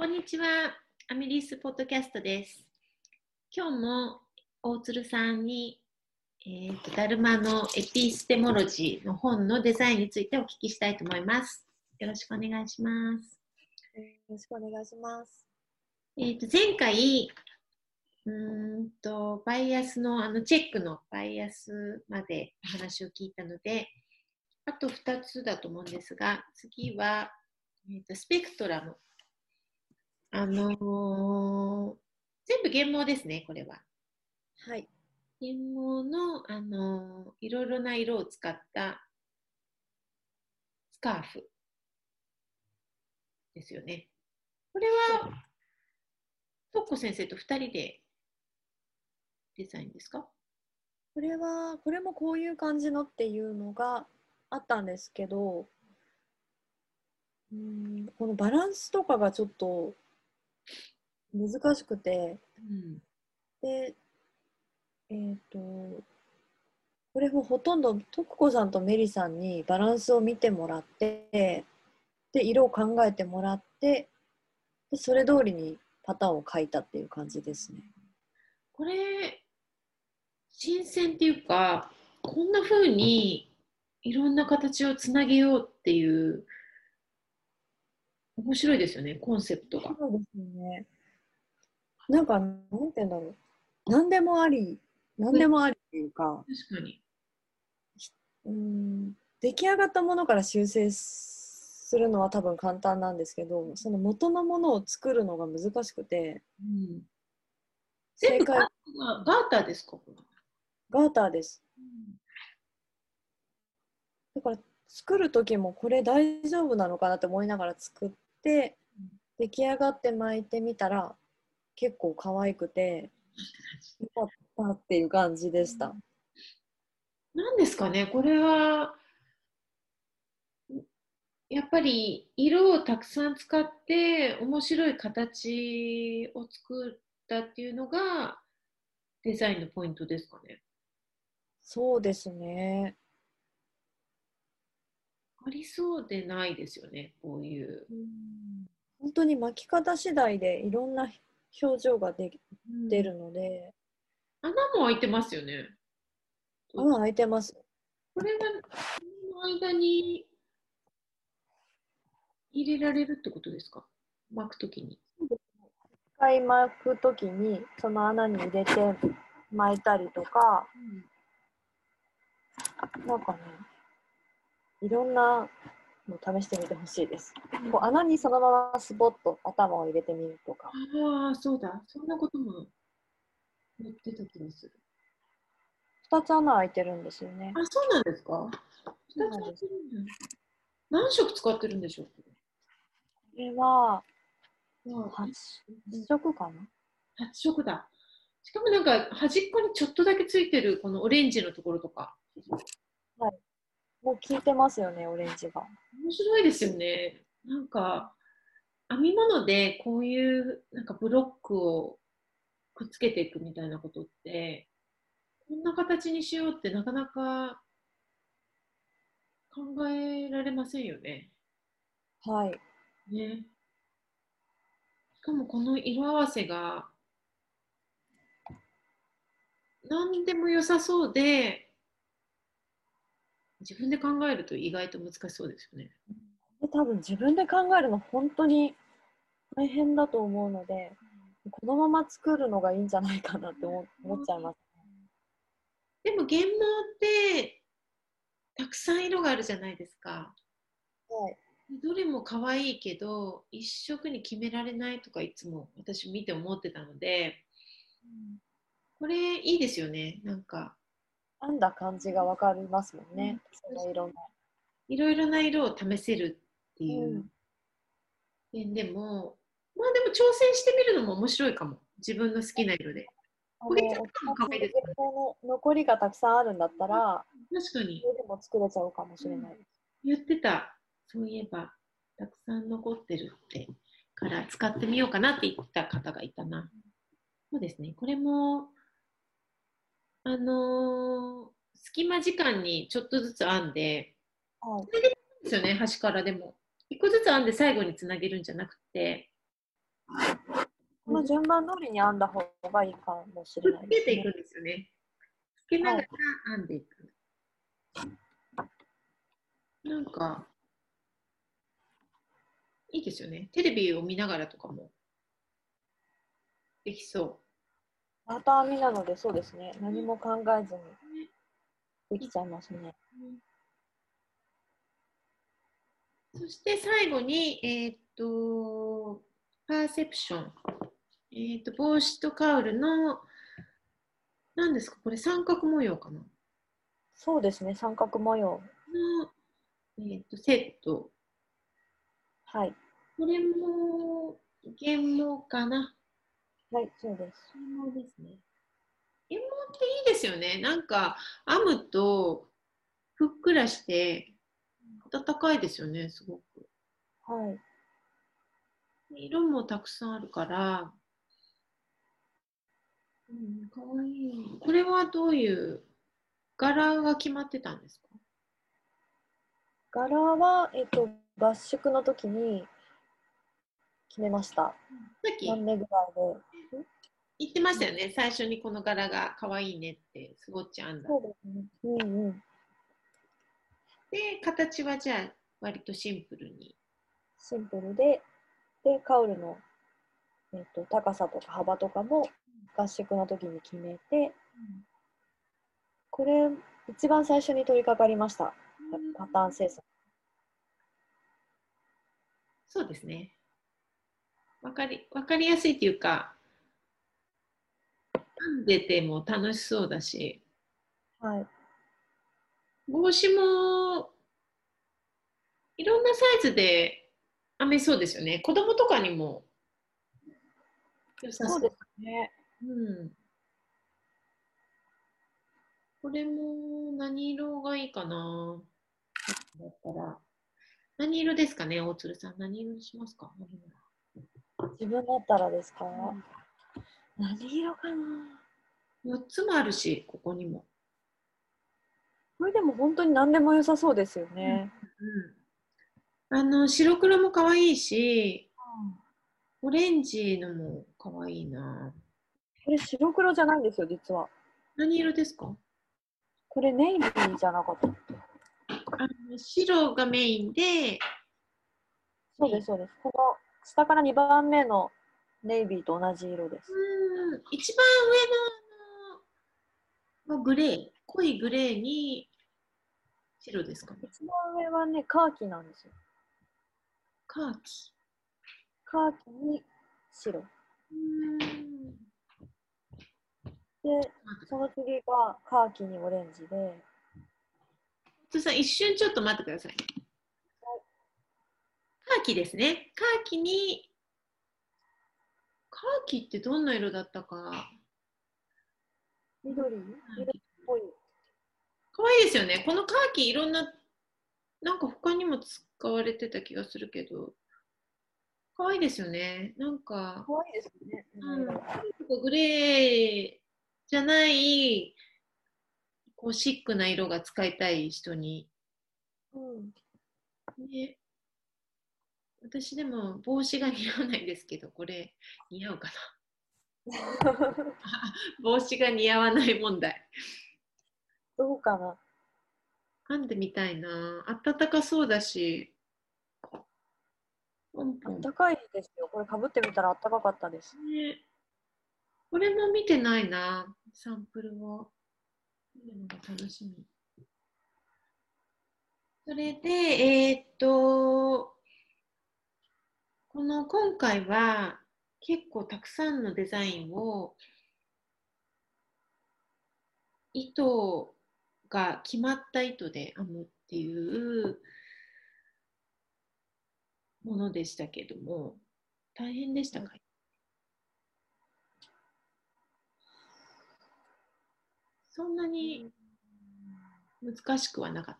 こんにちは。アミリスポッドキャストです。今日も大鶴さんに、えーと、ダルマのエピステモロジーの本のデザインについてお聞きしたいと思います。よろしくお願いします。よろしくお願いします。えーと、前回、うーんと、バイアスの、あの、チェックのバイアスまでお話を聞いたので、あと2つだと思うんですが、次は、えーと、スペクトラム。あのー全部原毛ですね、これは。はい。原毛の、あのーいろいろな色を使ったスカーフですよね。これは、トッコ先生と2人でデザインですか？これは、これもこういう感じのっていうのがあったんですけど、うーんこのバランスとかがちょっと難しくて、うん。で、えっ、と、これもほとんど徳子さんとメリさんにバランスを見てもらって、で、色を考えてもらって、でそれ通りにパターンを描いたっていう感じですね。これ、新鮮っていうか、こんな風にいろんな形をつなげようっていう、面白いですよね、コンセプトが。そうですね。なんか、なんて言うんだろう。何でもあり、何でもありっていうか、確かに。うーん、出来上がったものから修正するのは多分簡単なんですけど、その元のものを作るのが難しくて、うん、正解ガーターですか？ガーターです。だから作る時もこれ大丈夫なのかなって思いながら作ってうん出来上がって巻いてみたら結構可愛くてよかったっていう感じでした。何ですかねこれはやっぱり色をたくさん使って面白い形を作ったっていうのがデザインのポイントですかねそうですね。ありそうでないですよねこういう、本当に巻き方次第でいろんな表情がでうん。出るので、穴も開いてますよね。穴開いてます。これがこの間に入れられるってことですか？巻くときに。一回巻くときにその穴に入れて巻いたりとか、なんかね、いろんなの試してみてほしいです。こう穴にそのままスポッと頭を入れてみるとか。ああ、そうだ。そんなことも言ってた気がする。2つ穴開いてるんですよね。あ、そうなんですか？二つやってるんだ何色使ってるんでしょう？これはこれ8色かな？8色だ。しかもなんか端っこにちょっとだけついてるこのオレンジのところとか。もう効いてますよね、オレンジが。面白いですよね。なんか編み物でこういうなんかブロックをくっつけていくみたいなことってこんな形にしようってなかなか考えられませんよね。はい。ね。しかもこの色合わせが何でも良さそうで自分で考えると意外と難しそうですよね。で多分自分で考えるの本当に大変だと思うので、このまま作るのがいいんじゃないかなって思思っちゃいます。でも原毛ってたくさん色があるじゃないですか。はい。どれも可愛いけど一色に決められないとかいつも私見て思ってたのでこれいいですよねなんか編んだ感じがわかりますもんね。その色の。いろいろな色を試せるっていう。う点でも、まあでも挑戦してみるのも面白いかも。自分の好きな色で。あのこれちょっと可愛いですねの残りがたくさんあるんだったら、確かに。それでも作れちゃうかもしれない。です。言ってた。そういえばたくさん残ってるって。から使ってみようかなって言った方がいたな。そうですね。これもあのー隙間時間にちょっとずつ編んではい。ですよね端からでも一個ずつ編んで最後につなげるんじゃなくてこの順番通りに編んだ方がいいかもしれないです、ね。つけていくんですよね。つけながら編んでいく。なんか、いいですよね。テレビを見ながらとかもできそパターン編みなのでそうですね。何も考えずにできちゃいますね。う。そして最後に、えーっと、パーセプション。えーっと、帽子とカウルの、何ですか？これ三角模様かな？そうですね。三角模様。の、えーっと、セット。はい。これも原毛かな？はい、そうです。原毛ですね。原毛っていいですよね。なんか編むとふっくらして暖かいですよね、すごく。はい。色もたくさんあるから。うん、かわいい。これはどういう柄が決まってたんですか？柄は、えっと、合宿の時に決めました。さっき何目ぐらいで？言ってましたよね。最初にこの柄がかわいいねって、スゴッチ編んだ。そうですね。うんうん。で、形はじゃあ割とシンプルに。シンプルで、で、カウルの、えっと、高さとか幅とかも合宿の時に決めて、これ、一番最初に取り掛かりました。パターン制作。そうですね。わかりわかりやすいっていうか、編んでても楽しそうだし、はい。帽子もいろんなサイズで編めそうですよね。子供とかにも良さそうですね。うん。これも何色がいいかなだったら。何色ですかね、大鶴さん。何色にしますか？自分だったらですか、何色かな？4つもあるし、ここにも。これでも本当に何でも良さそうですよね。うん、あの白黒も可愛いし、オレンジのも可愛いな。これ白黒じゃないんですよ、実は。何色ですか？これネイビーじゃなかったあの白がメインで、そうです、そうです。この下から2番目のネイビーと同じ色です。うん一番上のあの、まあ、グレー、濃いグレーに白ですかね。一番上はね、カーキなんですよ。カーキ。カーキに白。うんで、その次がカーキにオレンジで、ちょさん、一瞬ちょっと待ってください。カーキですね。カーキに、カーキってどんな色だったか。緑？緑っぽい。可愛いですよね。このカーキいろんな、なんか他にも使われてた気がするけど、可愛いですよね。なんか、可愛いですよね。うん、グレーじゃない、こうシックな色が使いたい人に、うん。ね、私でも帽子が似合わないんですけど、これ 似合うかな 帽子が似合わない問題。どうかな。編んでみたいな。暖かそうだし。ポンポンあったかいですよ。これかぶってみたらあったかかったです。ね、これも見てないな、サンプルを。見るのが楽しみ。それで、えーっと、この今回は結構たくさんのデザインを糸が決まった糸で編むっていうものでしたけども、大変でしたか、そんなに難しくはなかっ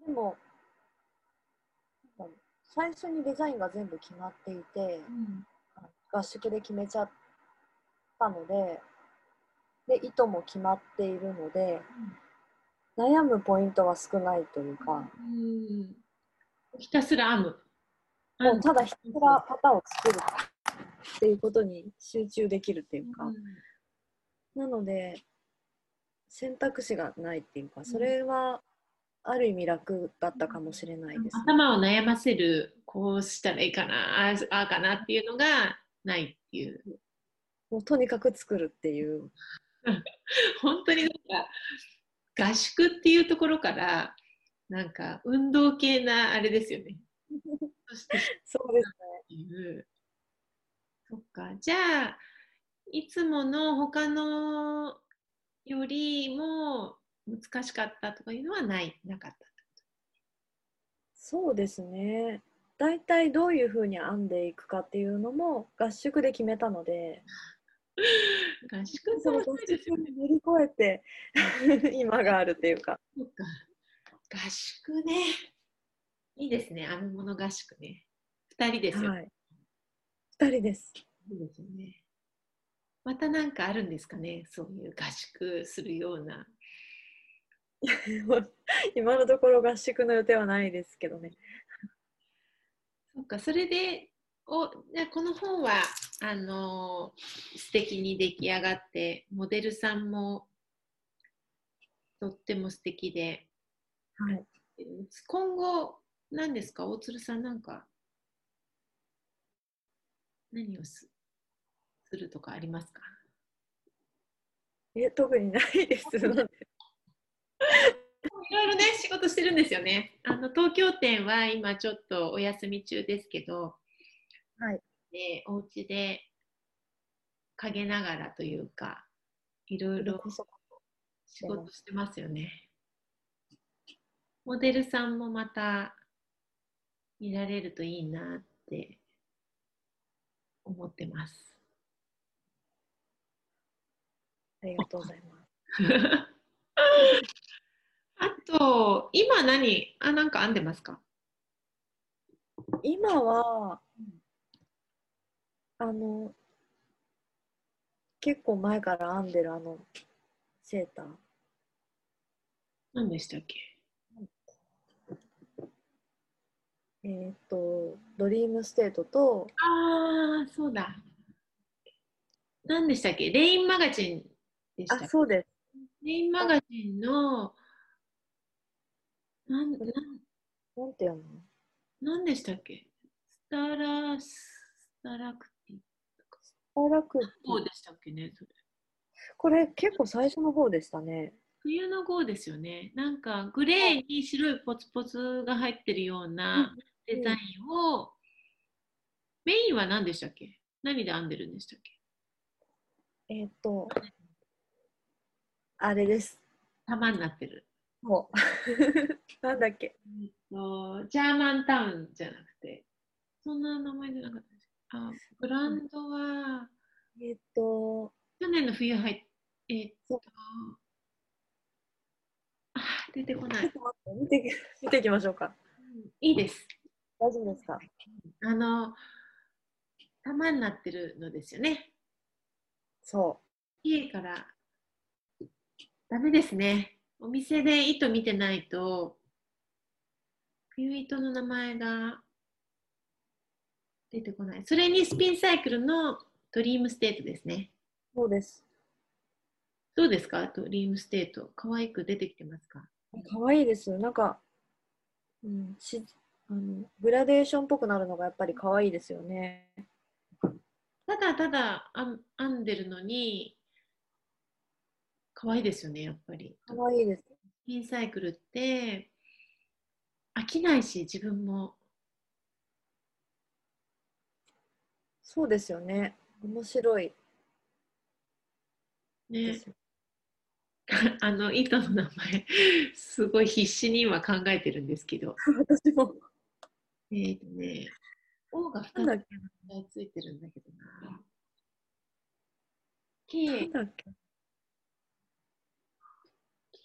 た。でも、最初にデザインが全部決まっていて、合宿で決めちゃったので、で、糸も決まっているので、悩むポイントは少ないというか、うん。ひたすら編む。もうただひたすら旗を作るっていうことに集中できるっていうか、うん。なので選択肢がないっていうかそれはある意味楽だったかもしれないです、ね頭を悩ませるこうしたらいいかなああああかなっていうのがないっていうもうとにかく作るっていう 本当になんか合宿っていうところからなんか運動系なあれですよね。そしてっそうですていう。そっか。じゃあいつもの他のよりも難しかったとかいうのはないなかった。そうですね大体どういうふうに編んでいくかっていうのも合宿で決めたので合宿その合。宿に乗り越えて今があるっていうか。合宿ね。いいですね。編み物合宿ね。二人ですよ。はい2人ですいいですよね。またなんかあるんですかね、そういう合宿するような。今のところ合宿の予定はないですけどね。そっか、それで、おこの本はあのー素敵に出来上がって、モデルさんもとっても素敵で、はい。今後、何ですか、大鶴さん、なんか、何をすするとかありますか？え特にないですいろいろね、仕事してるんですよね。あの東京店は今ちょっとお休み中ですけど、はいでお家で陰ながらというか、いろいろ仕事してますよね。モデルさんもまた見られるといいなって思ってます。ありがとうございます 今何？あ、なんか編んでますか？今はあの結構前から編んでるあのセーター。何でしたっけ？えーっと Dream State とああ、そうだ。何でしたっけ？ Laine Magazine でしたあそうです。 Laine Magazine の、なん、なん、なんて読むの？なんでしたっけ？スタラ、スタラクティスターラクティ。号でしたっけねそれ。これ結構最初の方でしたね。冬の号ですよね。なんかグレーに白いポツポツが入ってるようなデザインを、メインは何でしたっけ？何で編んでるんでしたっけ？えーっとあれです。玉になってる。もう なんだっけえっと、ジャーマンタウンじゃなくて、そんな名前じゃなかったです。あ、ブランドは、えーっと去年の冬入っえっと、あ、出てこないちょっ。と待って見て見ていきましょうかいいです。大丈夫ですか？あの、玉になってるのですよね。そ家から、ダメですね。お店で糸見てないと、冬糸の名前が出てこない。それに Spincycle の Dream State ですね。うそうですどうですか？ Dream State。可愛く出てきてますか？可愛いですなんか、うん、しあのグラデーションっぽくなるのがやっぱり可愛いですよねただただ編編んでるのに、可愛いですよね、やっぱり。可愛いです。スピンサイクルって飽きないし、自分も。そうですよね。面白い。でね、あの糸の名前、すごい必死に今考えてるんですけど、私も。えーとね、O が2なんだっつついてるんだけどな。な K ん、だっけ？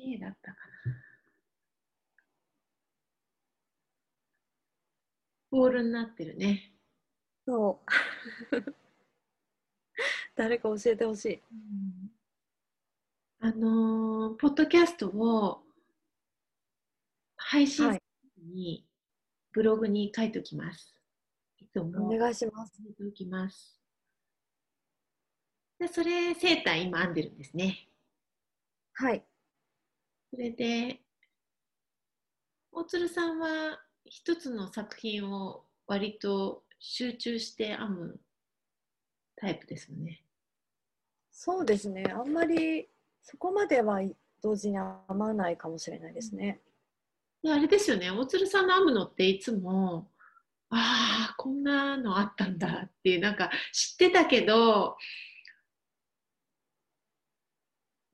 K だったかな。ボールになってるね。そう 誰か教えてほしいあのーポッドキャストを配信する時にブログに書いておきます。いつもお願いします。入れておきます。でそれ、セーター今編んでるんですね。はい。それで、大鶴さんは一つの作品を割と集中して編むタイプですよね。そうですね。あんまりそこまでは同時に編まないかもしれないですね。であれですよね、大鶴さんの編むのっていつも、ああ、こんなのあったんだっていう、なんか知ってたけど、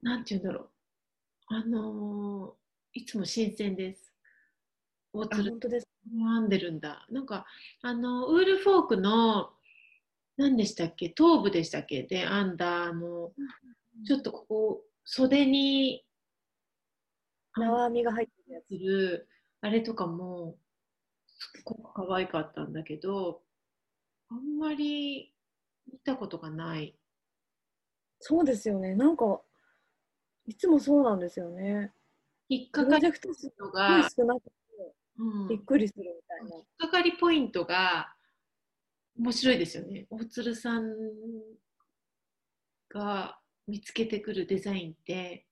なんて言うんだろう。あのーいつも新鮮です。大あ、鶴本当です。編んでるんだ。なんか、あの、ウールフォークの、何でしたっけ、頭部でしたっけで編んだ、あの、ちょっとここ、袖に縄編みが入ってるやつ。あれとかもすっごく可愛かったんだけどあんまり見たことがないそうですよね。なんかいつもそうなんですよね。プ引っかかりロジェクトが、びっくりするみたいな。かかりポイントが面白いですよね。大鶴さんが見つけてくるデザインって、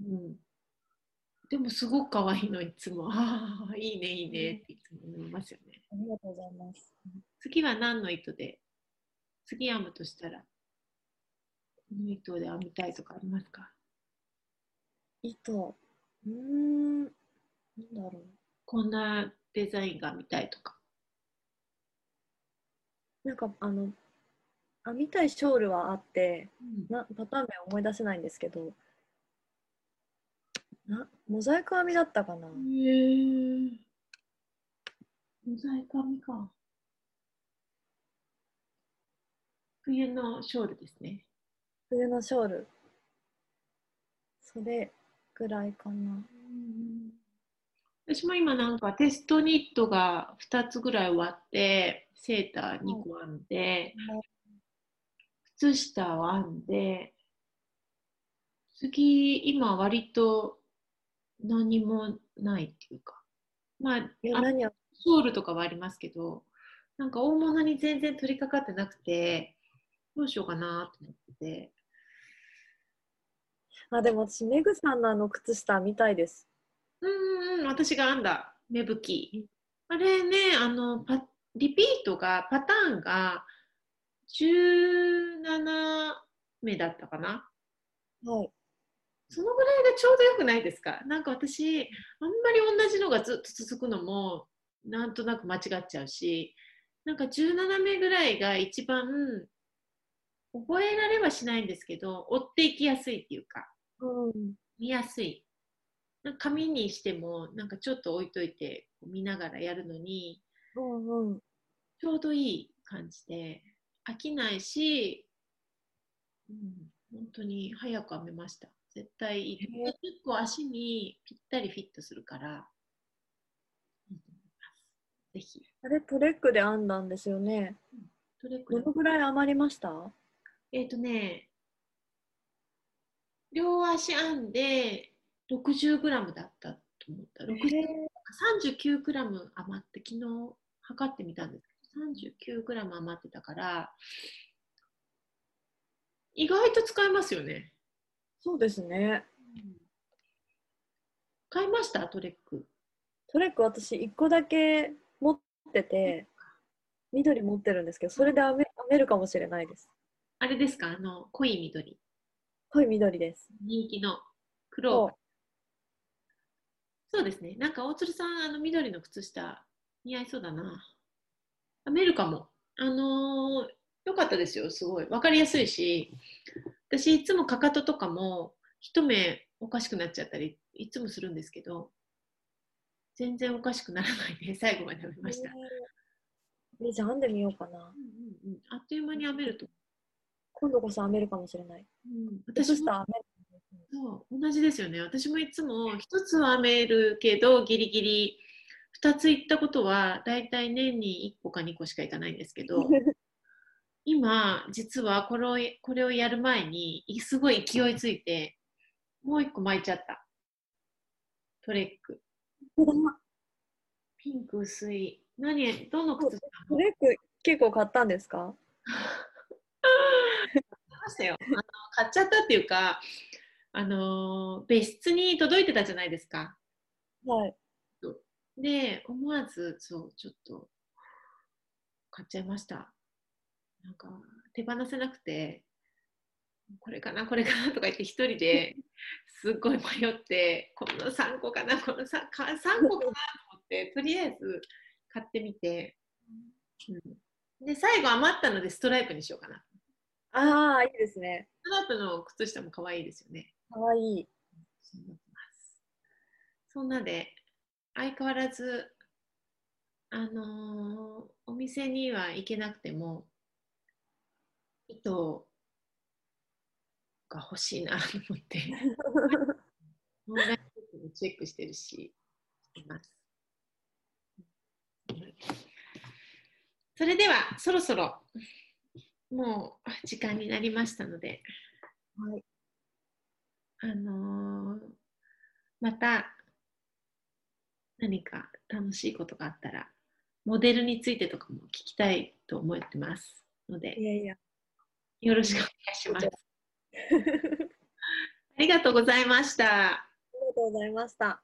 うん、でもすごく可愛いのいつも。ああいいねいいねっていつも思いますよね。ありがとうございます。次は何の糸で？次編むとしたらこの糸で編みたいとかありますか糸。うん。なんだろう。こんなデザインが見たいとかなんかあの編みたいショールはあってうんなパターン名思い出せないんですけどなモザイク編みだったかな、へえモザイク編みか冬のショールですね冬のショール。それぐらいかな。私も今なんかテストニットが2つぐらい終わってセーター2個編んで、靴下を編んで次今割と何もないっていうか。まあ何やソールとかはありますけどなんか大物に全然取り掛かってなくてどうしようかなと思っててあでも私メグさんのあの靴下見たいです。うんうん私が編んだ。芽吹き。あれねあのパリピートがパターンが17目だったかな。はい。そのぐらいがちょうどよくないですか？なんか私、あんまり同じのがずっと続くのも、なんとなく間違っちゃうし、なんか17名ぐらいが一番、覚えられはしないんですけど、追っていきやすいっていうか、うん見やすい。紙にしても、なんかちょっと置いといて、見ながらやるのに、うんうんちょうどいい感じで、飽きないし、うん、本当に早く編めました。絶対結構足にぴったりフィットするから、いいと思います。ぜひ。あれトレックで編んだんですよねトレックどのぐらい余りました？えっ、とね、両足編んで 60g だったと思った。60へえ 39g 余って、昨日測ってみたんですけど、39g 余ってたから、意外と使えますよね。そうですね買いました？トレック。トレック私1個だけ持ってて緑持ってるんですけどそれで編めるかもしれないですあれですか？あの、濃い緑。濃い緑です人気のクローバー。そうですね。なんか大鶴さん、あの緑の靴下似合いそうだな。編めるかも。あのーよかったですよ、すごい。わかりやすいし、私いつもかかととかも一目おかしくなっちゃったりいつもするんですけど、全然おかしくならないで 最後まで編めました。へええじゃあ編んでみようかなうんうんうん、あっという間に編めると。今度こそ編めるかもしれないうん、靴私も下編めるそう同じですよね。私もいつも一つは編めるけど、ギリギリ二つ行ったことは、だいたい年に1個か2個しか行かないんですけど、今、実はこれをこれをやる前に、すごい勢いついて、もう1個巻いちゃった。トレック。ピンク薄い。何、どの靴下ブレイク結構買ったんですか？したよあの。買っちゃったっていうか、あの別室に届いてたじゃないですか。はい。で、思わず、そう、ちょっと買っちゃいました。なんか、手放せなくて、これかな、これかなとか言って、一人で すっごい迷って、この3個かな、この 3, か3個かなと思って、とりあえず買ってみて、うん、で、最後余ったのでストライプにしようかな。ああ、いいですね。ストライプの靴下も可愛いですよね。かわいい。そんなで、相変わらず、あのーお店には行けなくても、糸が欲しいなと思って、オンラインショップもチェックしてるし、してます。それでは、そろそろ、もう時間になりましたので、はい。あのーまた何か楽しいことがあったら、モデルについてとかも聞きたいと思ってますので、いやいや。よろしくお願いします。ありがとうございました。ありがとうございました。